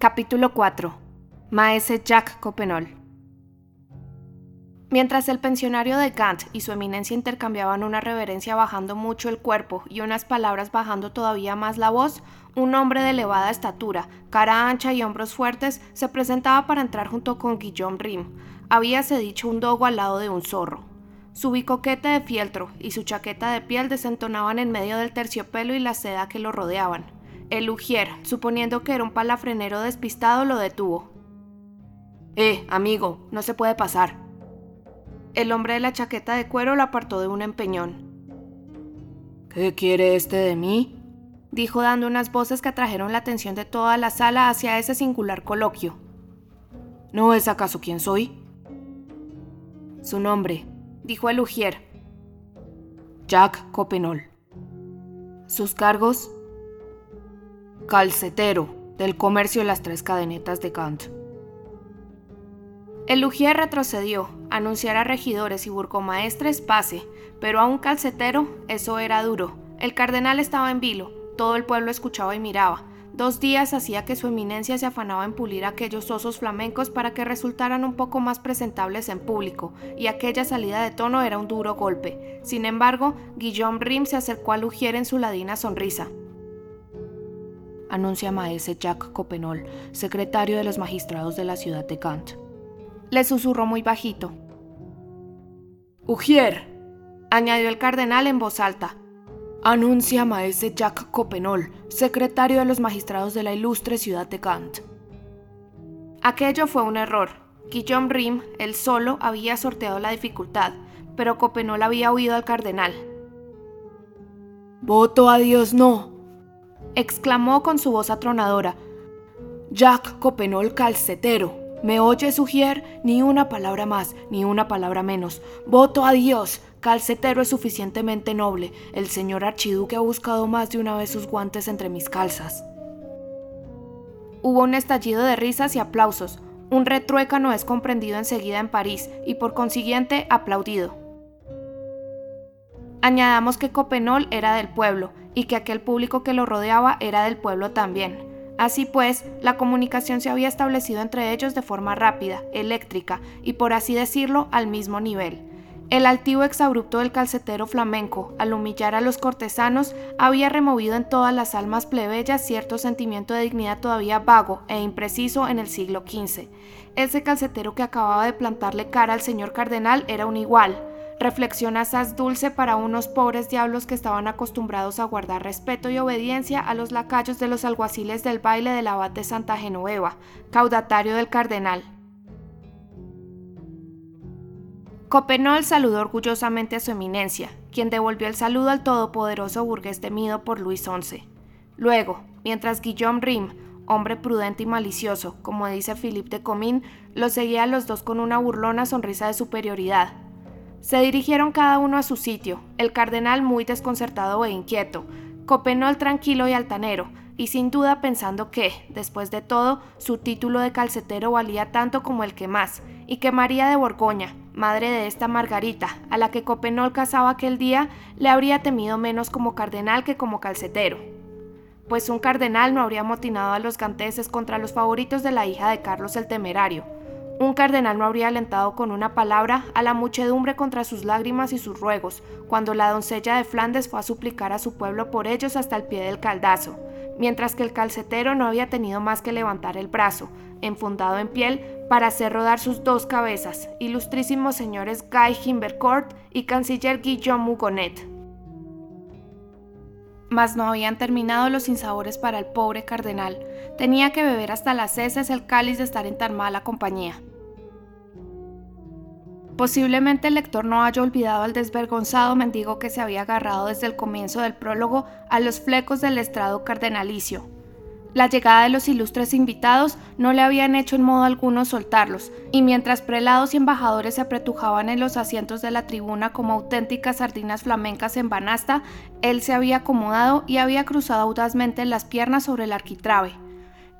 Capítulo 4. Maese Jack Copenol. Mientras el pensionario de Gant y su eminencia intercambiaban una reverencia bajando mucho el cuerpo y unas palabras bajando todavía más la voz, un hombre de elevada estatura, cara ancha y hombros fuertes, se presentaba para entrar junto con Guillaume Rim. Habíase dicho un dogo al lado de un zorro. Su bicoquete de fieltro y su chaqueta de piel desentonaban en medio del terciopelo y la seda que lo rodeaban. El Ujier, suponiendo que era un palafrenero despistado, lo detuvo. Eh, amigo, no se puede pasar. El hombre de la chaqueta de cuero lo apartó de un empeñón. ¿Qué quiere este de mí? dijo dando unas voces que atrajeron la atención de toda la sala hacia ese singular coloquio. ¿No es acaso quién soy? Su nombre, dijo el Ujier. Jack Copenol. Sus cargos, calcetero del comercio de las tres cadenetas de Kant. El Lugier retrocedió, anunciar a regidores y burgomaestres pase, pero a un calcetero eso era duro. El cardenal estaba en vilo, todo el pueblo escuchaba y miraba. Dos días hacía que su eminencia se afanaba en pulir aquellos osos flamencos para que resultaran un poco más presentables en público, y aquella salida de tono era un duro golpe. Sin embargo, Guillaume Rim se acercó a Lugier en su ladina sonrisa anuncia maese Jack Copenol, secretario de los magistrados de la ciudad de Kant. Le susurró muy bajito. Ujier, añadió el cardenal en voz alta. Anuncia maese Jack Copenol, secretario de los magistrados de la ilustre ciudad de Kant. Aquello fue un error. Guillaume Rim, él solo, había sorteado la dificultad, pero Copenol había oído al cardenal. Voto a Dios no, exclamó con su voz atronadora. Jack Copenol calcetero. ¿Me oye, Sugier? Ni una palabra más, ni una palabra menos. Voto a Dios. Calcetero es suficientemente noble. El señor archiduque ha buscado más de una vez sus guantes entre mis calzas. Hubo un estallido de risas y aplausos. Un retruécano es comprendido enseguida en París y por consiguiente aplaudido. Añadamos que Copenol era del pueblo y que aquel público que lo rodeaba era del pueblo también. Así pues, la comunicación se había establecido entre ellos de forma rápida, eléctrica y por así decirlo al mismo nivel. El altivo exabrupto del calcetero flamenco, al humillar a los cortesanos, había removido en todas las almas plebeyas cierto sentimiento de dignidad todavía vago e impreciso en el siglo XV. Ese calcetero que acababa de plantarle cara al señor cardenal era un igual, Reflexión asaz dulce para unos pobres diablos que estaban acostumbrados a guardar respeto y obediencia a los lacayos de los alguaciles del baile del abad de Santa Genoveva, caudatario del cardenal. Copenol saludó orgullosamente a su eminencia, quien devolvió el saludo al todopoderoso burgués temido por Luis XI. Luego, mientras Guillaume Rim, hombre prudente y malicioso, como dice Philippe de Comín, los seguía a los dos con una burlona sonrisa de superioridad, se dirigieron cada uno a su sitio, el cardenal muy desconcertado e inquieto, Copenol tranquilo y altanero, y sin duda pensando que, después de todo, su título de calcetero valía tanto como el que más, y que María de Borgoña, madre de esta Margarita, a la que Copenol casaba aquel día, le habría temido menos como cardenal que como calcetero. Pues un cardenal no habría motinado a los ganteses contra los favoritos de la hija de Carlos el Temerario, un cardenal no habría alentado con una palabra a la muchedumbre contra sus lágrimas y sus ruegos, cuando la doncella de Flandes fue a suplicar a su pueblo por ellos hasta el pie del caldazo, mientras que el calcetero no había tenido más que levantar el brazo, enfundado en piel, para hacer rodar sus dos cabezas, ilustrísimos señores Guy Himbercourt y canciller Guillaume Hugonet. Mas no habían terminado los sinsabores para el pobre cardenal. Tenía que beber hasta las heces el cáliz de estar en tan mala compañía. Posiblemente el lector no haya olvidado al desvergonzado mendigo que se había agarrado desde el comienzo del prólogo a los flecos del estrado cardenalicio. La llegada de los ilustres invitados no le habían hecho en modo alguno soltarlos, y mientras prelados y embajadores se apretujaban en los asientos de la tribuna como auténticas sardinas flamencas en banasta, él se había acomodado y había cruzado audazmente las piernas sobre el arquitrabe.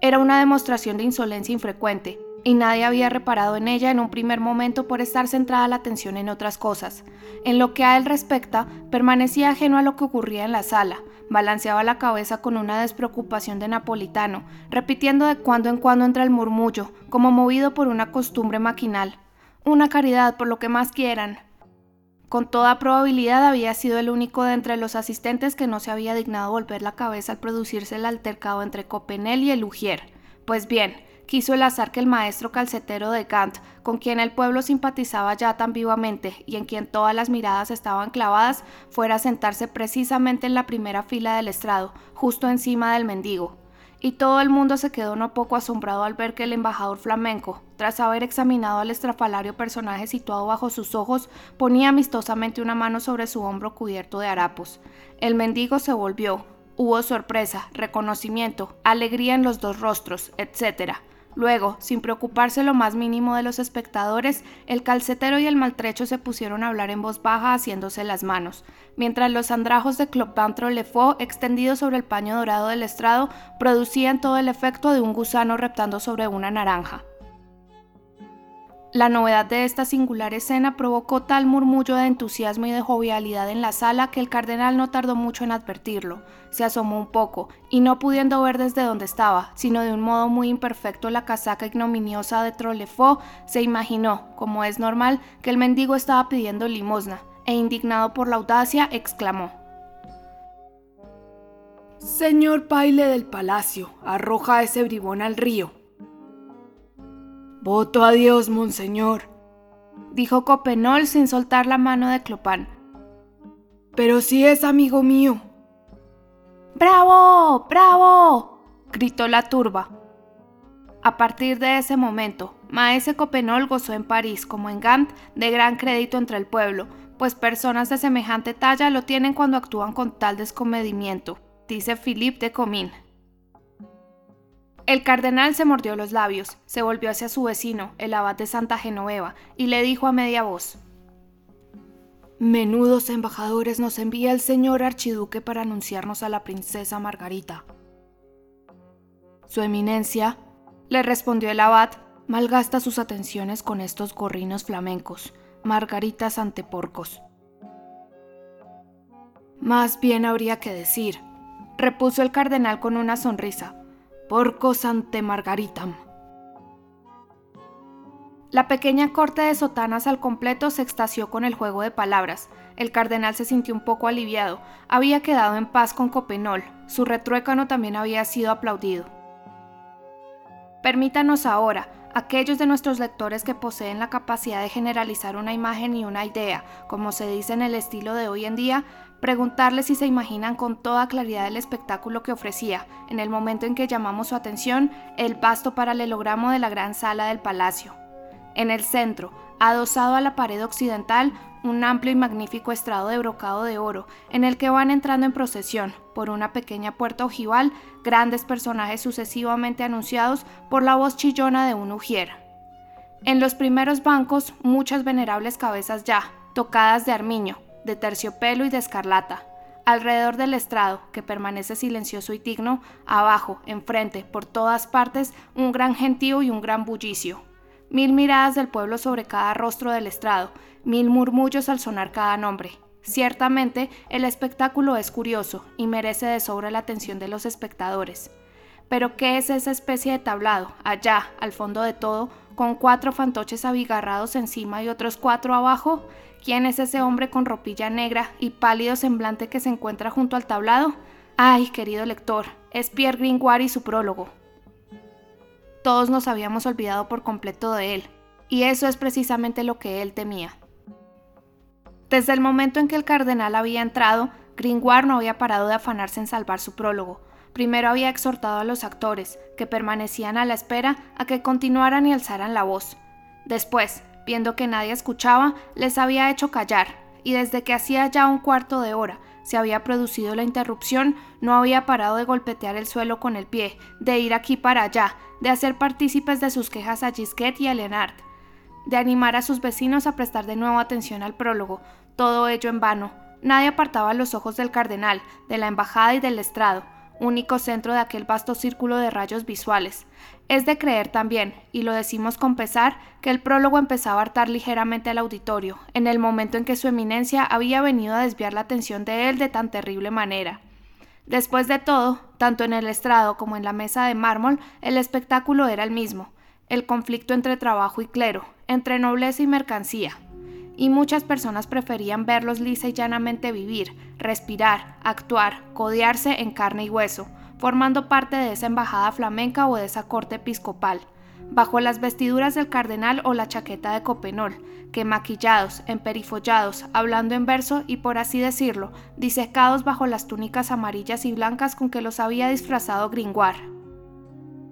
Era una demostración de insolencia infrecuente, y nadie había reparado en ella en un primer momento por estar centrada la atención en otras cosas. En lo que a él respecta, permanecía ajeno a lo que ocurría en la sala, balanceaba la cabeza con una despreocupación de napolitano, repitiendo de cuando en cuando entre el murmullo, como movido por una costumbre maquinal. Una caridad por lo que más quieran. Con toda probabilidad había sido el único de entre los asistentes que no se había dignado volver la cabeza al producirse el altercado entre Copenel y el Ujier. Pues bien, quiso el azar que el maestro calcetero de Gant, con quien el pueblo simpatizaba ya tan vivamente y en quien todas las miradas estaban clavadas, fuera a sentarse precisamente en la primera fila del estrado, justo encima del mendigo. Y todo el mundo se quedó no poco asombrado al ver que el embajador flamenco, tras haber examinado al estrafalario personaje situado bajo sus ojos, ponía amistosamente una mano sobre su hombro cubierto de harapos. El mendigo se volvió, hubo sorpresa, reconocimiento, alegría en los dos rostros, etc. Luego, sin preocuparse lo más mínimo de los espectadores, el calcetero y el maltrecho se pusieron a hablar en voz baja haciéndose las manos, mientras los andrajos de Clopantro Lefaux, extendidos sobre el paño dorado del estrado, producían todo el efecto de un gusano reptando sobre una naranja. La novedad de esta singular escena provocó tal murmullo de entusiasmo y de jovialidad en la sala que el cardenal no tardó mucho en advertirlo. Se asomó un poco, y no pudiendo ver desde donde estaba, sino de un modo muy imperfecto la casaca ignominiosa de Trolefaux, se imaginó, como es normal, que el mendigo estaba pidiendo limosna, e indignado por la audacia, exclamó. Señor baile del palacio, arroja ese bribón al río. Voto a Dios, monseñor, dijo Copenol sin soltar la mano de Clopán. Pero si es amigo mío. ¡Bravo! ¡Bravo! gritó la turba. A partir de ese momento, Maese Copenol gozó en París, como en Gant, de gran crédito entre el pueblo, pues personas de semejante talla lo tienen cuando actúan con tal descomedimiento, dice Philippe de Comín. El cardenal se mordió los labios, se volvió hacia su vecino, el abad de Santa Genoveva, y le dijo a media voz: Menudos embajadores nos envía el señor archiduque para anunciarnos a la princesa Margarita. Su eminencia, le respondió el abad, malgasta sus atenciones con estos gorrinos flamencos, margaritas anteporcos. Más bien habría que decir, repuso el cardenal con una sonrisa, porcos ante Margaritam. La pequeña corte de sotanas al completo se extasió con el juego de palabras. El cardenal se sintió un poco aliviado. Había quedado en paz con Copenol. Su retruécano también había sido aplaudido. Permítanos ahora, aquellos de nuestros lectores que poseen la capacidad de generalizar una imagen y una idea, como se dice en el estilo de hoy en día, preguntarles si se imaginan con toda claridad el espectáculo que ofrecía, en el momento en que llamamos su atención, el vasto paralelogramo de la gran sala del palacio. En el centro, adosado a la pared occidental, un amplio y magnífico estrado de brocado de oro, en el que van entrando en procesión, por una pequeña puerta ojival, grandes personajes sucesivamente anunciados por la voz chillona de un ujier. En los primeros bancos, muchas venerables cabezas ya, tocadas de armiño, de terciopelo y de escarlata. Alrededor del estrado, que permanece silencioso y digno, abajo, enfrente, por todas partes, un gran gentío y un gran bullicio. Mil miradas del pueblo sobre cada rostro del estrado, mil murmullos al sonar cada nombre. Ciertamente, el espectáculo es curioso y merece de sobra la atención de los espectadores. Pero ¿qué es esa especie de tablado, allá, al fondo de todo, con cuatro fantoches abigarrados encima y otros cuatro abajo? ¿Quién es ese hombre con ropilla negra y pálido semblante que se encuentra junto al tablado? Ay, querido lector, es Pierre Gringoire y su prólogo. Todos nos habíamos olvidado por completo de él, y eso es precisamente lo que él temía. Desde el momento en que el cardenal había entrado, Gringoire no había parado de afanarse en salvar su prólogo. Primero había exhortado a los actores, que permanecían a la espera, a que continuaran y alzaran la voz. Después, Viendo que nadie escuchaba, les había hecho callar, y desde que hacía ya un cuarto de hora se había producido la interrupción, no había parado de golpetear el suelo con el pie, de ir aquí para allá, de hacer partícipes de sus quejas a Gisquet y a Leonard, de animar a sus vecinos a prestar de nuevo atención al prólogo, todo ello en vano. Nadie apartaba los ojos del cardenal, de la embajada y del estrado, único centro de aquel vasto círculo de rayos visuales. Es de creer también, y lo decimos con pesar, que el prólogo empezaba a hartar ligeramente al auditorio, en el momento en que su eminencia había venido a desviar la atención de él de tan terrible manera. Después de todo, tanto en el estrado como en la mesa de mármol, el espectáculo era el mismo, el conflicto entre trabajo y clero, entre nobleza y mercancía. Y muchas personas preferían verlos lisa y llanamente vivir, respirar, actuar, codearse en carne y hueso, formando parte de esa embajada flamenca o de esa corte episcopal, bajo las vestiduras del cardenal o la chaqueta de Copenol, que maquillados, emperifollados, hablando en verso y por así decirlo, disecados bajo las túnicas amarillas y blancas con que los había disfrazado Gringoire.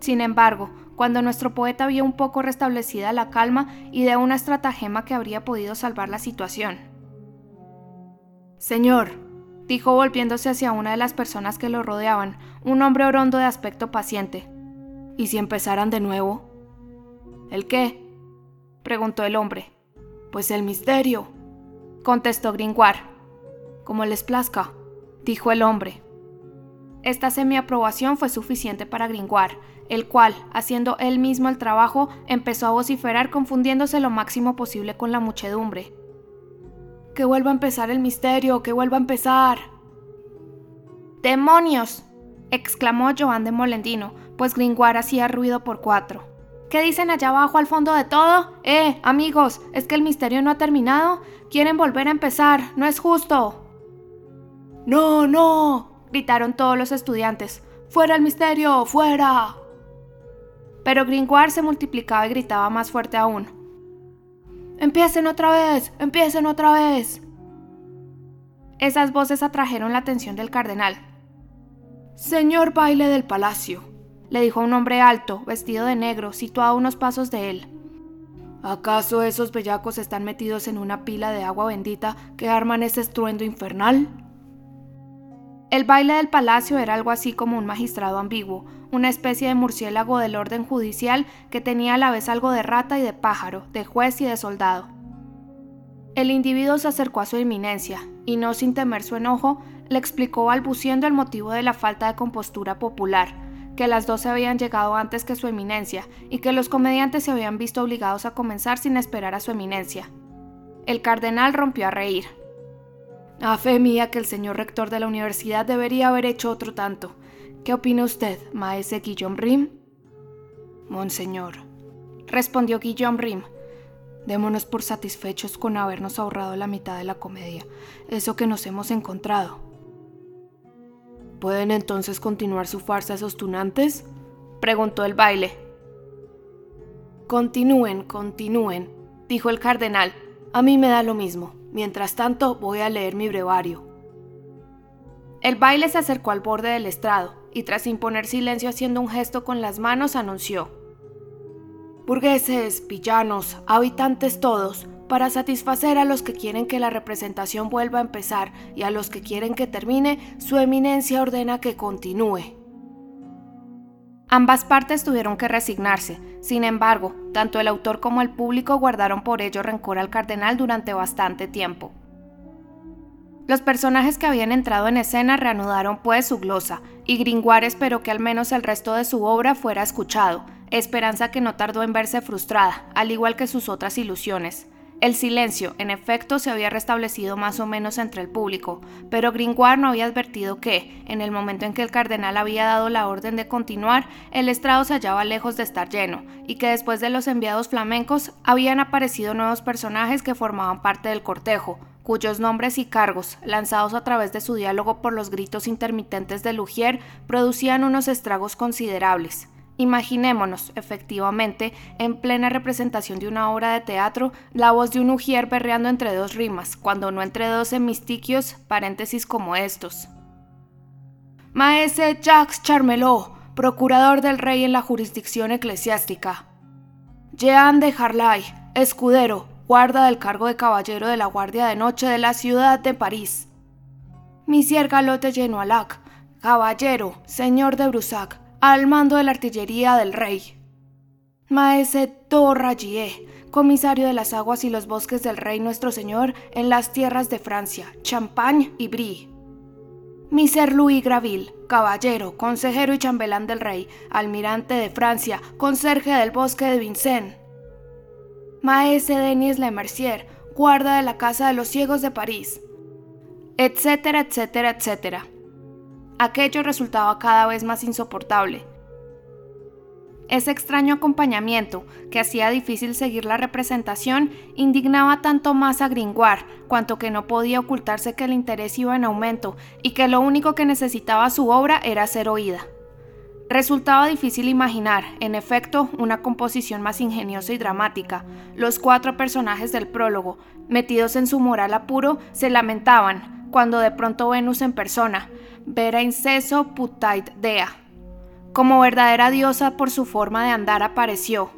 Sin embargo, cuando nuestro poeta vio un poco restablecida la calma, ideó una estratagema que habría podido salvar la situación. Señor, dijo volviéndose hacia una de las personas que lo rodeaban, un hombre orondo de aspecto paciente. ¿Y si empezaran de nuevo? ¿El qué? preguntó el hombre. Pues el misterio, contestó Gringoire. Como les plazca, dijo el hombre. Esta semiaprobación fue suficiente para Gringoire, el cual, haciendo él mismo el trabajo, empezó a vociferar confundiéndose lo máximo posible con la muchedumbre. Que vuelva a empezar el misterio, que vuelva a empezar. ¡Demonios! exclamó Joan de Molendino, pues Gringoire hacía ruido por cuatro. ¿Qué dicen allá abajo al fondo de todo? Eh, amigos, ¿es que el misterio no ha terminado? Quieren volver a empezar, no es justo. No, no, gritaron todos los estudiantes. ¡Fuera el misterio! ¡Fuera! Pero Gringoire se multiplicaba y gritaba más fuerte aún. ¡Empiecen otra vez! ¡Empiecen otra vez! Esas voces atrajeron la atención del cardenal. Señor baile del palacio, le dijo un hombre alto, vestido de negro, situado a unos pasos de él. ¿Acaso esos bellacos están metidos en una pila de agua bendita que arman ese estruendo infernal? El baile del palacio era algo así como un magistrado ambiguo, una especie de murciélago del orden judicial que tenía a la vez algo de rata y de pájaro, de juez y de soldado. El individuo se acercó a su eminencia y, no sin temer su enojo, le explicó balbuciendo el motivo de la falta de compostura popular, que las dos habían llegado antes que su eminencia y que los comediantes se habían visto obligados a comenzar sin esperar a su eminencia. El cardenal rompió a reír. A fe mía que el señor rector de la universidad debería haber hecho otro tanto. ¿Qué opina usted, maese Guillaume Rim? Monseñor, respondió Guillaume Rim. Démonos por satisfechos con habernos ahorrado la mitad de la comedia, eso que nos hemos encontrado. ¿Pueden entonces continuar su farsa esos tunantes? preguntó el baile. Continúen, continúen, dijo el cardenal. A mí me da lo mismo. Mientras tanto, voy a leer mi brevario. El baile se acercó al borde del estrado y tras imponer silencio haciendo un gesto con las manos anunció. Burgueses, villanos, habitantes todos, para satisfacer a los que quieren que la representación vuelva a empezar y a los que quieren que termine, su eminencia ordena que continúe. Ambas partes tuvieron que resignarse, sin embargo, tanto el autor como el público guardaron por ello rencor al cardenal durante bastante tiempo. Los personajes que habían entrado en escena reanudaron pues su glosa, y Gringoire esperó que al menos el resto de su obra fuera escuchado, esperanza que no tardó en verse frustrada, al igual que sus otras ilusiones. El silencio, en efecto, se había restablecido más o menos entre el público, pero Gringoire no había advertido que, en el momento en que el cardenal había dado la orden de continuar, el estrado se hallaba lejos de estar lleno, y que después de los enviados flamencos habían aparecido nuevos personajes que formaban parte del cortejo, cuyos nombres y cargos, lanzados a través de su diálogo por los gritos intermitentes de Lugier, producían unos estragos considerables. Imaginémonos, efectivamente, en plena representación de una obra de teatro, la voz de un ujier berreando entre dos rimas, cuando no entre dos hemistiquios, paréntesis como estos. Maese Jacques Charmelot, procurador del rey en la jurisdicción eclesiástica. Jean de Harlay, escudero, guarda del cargo de caballero de la Guardia de Noche de la ciudad de París. Monsieur Galote Genoalac, caballero, señor de Brusac, al mando de la artillería del rey. Maese Torragier, comisario de las aguas y los bosques del rey nuestro señor en las tierras de Francia, Champagne y Brie. Miser Louis Graville, caballero, consejero y chambelán del rey, almirante de Francia, conserje del bosque de Vincennes. Maese Denis Le Mercier, guarda de la Casa de los Ciegos de París. Etcétera, etcétera, etcétera. Aquello resultaba cada vez más insoportable. Ese extraño acompañamiento, que hacía difícil seguir la representación, indignaba tanto más a Gringoire, cuanto que no podía ocultarse que el interés iba en aumento y que lo único que necesitaba su obra era ser oída. Resultaba difícil imaginar, en efecto, una composición más ingeniosa y dramática. Los cuatro personajes del prólogo, metidos en su moral apuro, se lamentaban, cuando de pronto Venus en persona, vera inceso putait dea, como verdadera diosa por su forma de andar apareció.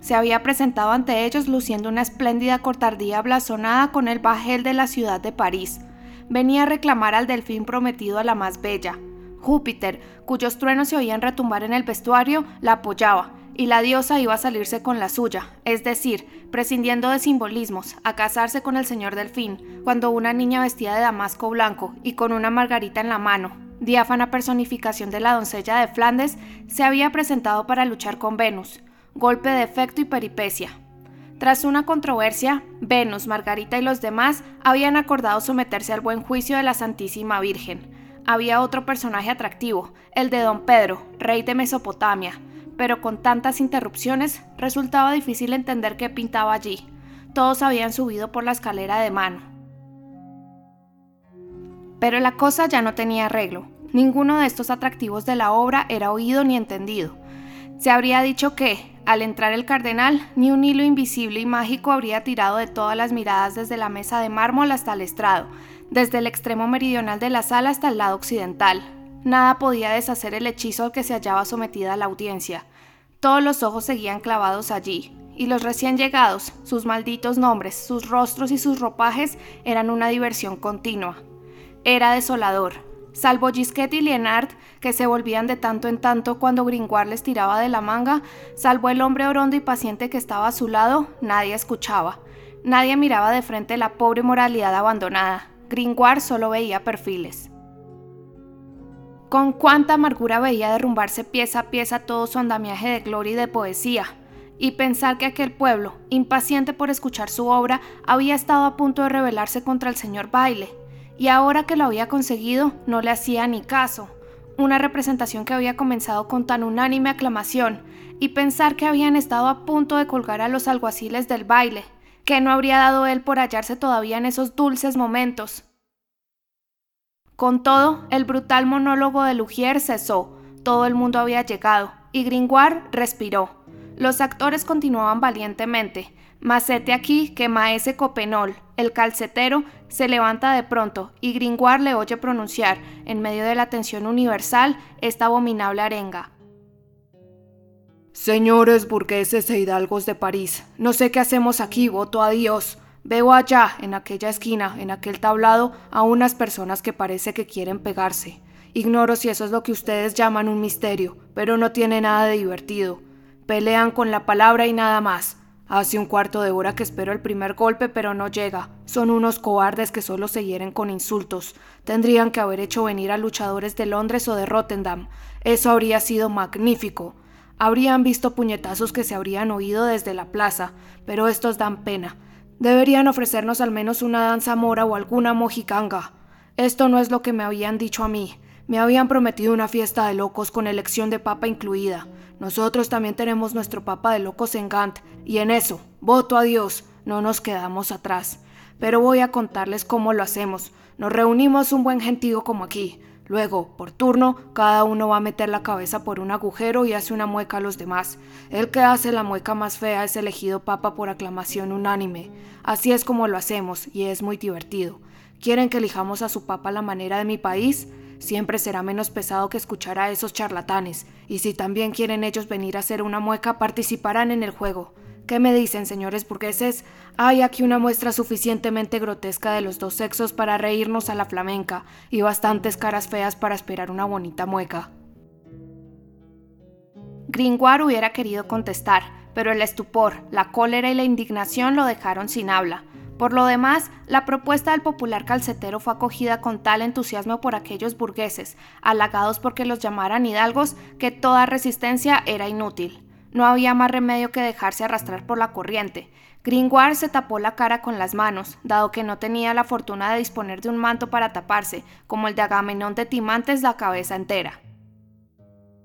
Se había presentado ante ellos luciendo una espléndida cortardía blasonada con el bajel de la ciudad de París. Venía a reclamar al delfín prometido a la más bella. Júpiter, cuyos truenos se oían retumbar en el vestuario, la apoyaba, y la diosa iba a salirse con la suya, es decir, prescindiendo de simbolismos, a casarse con el señor delfín, cuando una niña vestida de damasco blanco y con una margarita en la mano, diáfana personificación de la doncella de Flandes, se había presentado para luchar con Venus, golpe de efecto y peripecia. Tras una controversia, Venus, Margarita y los demás habían acordado someterse al buen juicio de la Santísima Virgen. Había otro personaje atractivo, el de Don Pedro, rey de Mesopotamia, pero con tantas interrupciones resultaba difícil entender qué pintaba allí. Todos habían subido por la escalera de mano. Pero la cosa ya no tenía arreglo. Ninguno de estos atractivos de la obra era oído ni entendido. Se habría dicho que, al entrar el cardenal, ni un hilo invisible y mágico habría tirado de todas las miradas desde la mesa de mármol hasta el estrado, desde el extremo meridional de la sala hasta el lado occidental. Nada podía deshacer el hechizo al que se hallaba sometida la audiencia. Todos los ojos seguían clavados allí, y los recién llegados, sus malditos nombres, sus rostros y sus ropajes eran una diversión continua. Era desolador. Salvo Gisquet y Lienard, que se volvían de tanto en tanto cuando Gringoire les tiraba de la manga, salvo el hombre orondo y paciente que estaba a su lado, nadie escuchaba. Nadie miraba de frente la pobre moralidad abandonada. Gringoire solo veía perfiles. Con cuánta amargura veía derrumbarse pieza a pieza todo su andamiaje de gloria y de poesía, y pensar que aquel pueblo, impaciente por escuchar su obra, había estado a punto de rebelarse contra el señor Baile, y ahora que lo había conseguido no le hacía ni caso. Una representación que había comenzado con tan unánime aclamación, y pensar que habían estado a punto de colgar a los alguaciles del baile, que no habría dado él por hallarse todavía en esos dulces momentos. Con todo, el brutal monólogo de Lugier cesó, todo el mundo había llegado, y Gringoire respiró. Los actores continuaban valientemente, Macete aquí que Maese Copenol, el calcetero, se levanta de pronto y Gringoire le oye pronunciar, en medio de la tensión universal, esta abominable arenga. Señores burgueses e hidalgos de París, no sé qué hacemos aquí, voto a Dios. Veo allá, en aquella esquina, en aquel tablado, a unas personas que parece que quieren pegarse. Ignoro si eso es lo que ustedes llaman un misterio, pero no tiene nada de divertido. Pelean con la palabra y nada más. Hace un cuarto de hora que espero el primer golpe, pero no llega. Son unos cobardes que solo se hieren con insultos. Tendrían que haber hecho venir a luchadores de Londres o de Rotterdam. Eso habría sido magnífico. Habrían visto puñetazos que se habrían oído desde la plaza, pero estos dan pena. Deberían ofrecernos al menos una danza mora o alguna mojicanga. Esto no es lo que me habían dicho a mí. Me habían prometido una fiesta de locos con elección de papa incluida. Nosotros también tenemos nuestro papa de locos en Gant, y en eso, voto a Dios, no nos quedamos atrás. Pero voy a contarles cómo lo hacemos. Nos reunimos un buen gentío como aquí. Luego, por turno, cada uno va a meter la cabeza por un agujero y hace una mueca a los demás. El que hace la mueca más fea es elegido papa por aclamación unánime. Así es como lo hacemos y es muy divertido. ¿Quieren que elijamos a su papa la manera de mi país? siempre será menos pesado que escuchar a esos charlatanes, y si también quieren ellos venir a hacer una mueca, participarán en el juego. ¿Qué me dicen, señores burgueses? Hay aquí una muestra suficientemente grotesca de los dos sexos para reírnos a la flamenca, y bastantes caras feas para esperar una bonita mueca. Gringoire hubiera querido contestar, pero el estupor, la cólera y la indignación lo dejaron sin habla. Por lo demás, la propuesta del popular calcetero fue acogida con tal entusiasmo por aquellos burgueses, halagados porque los llamaran hidalgos, que toda resistencia era inútil. No había más remedio que dejarse arrastrar por la corriente. Gringoire se tapó la cara con las manos, dado que no tenía la fortuna de disponer de un manto para taparse, como el de Agamenón de Timantes la cabeza entera.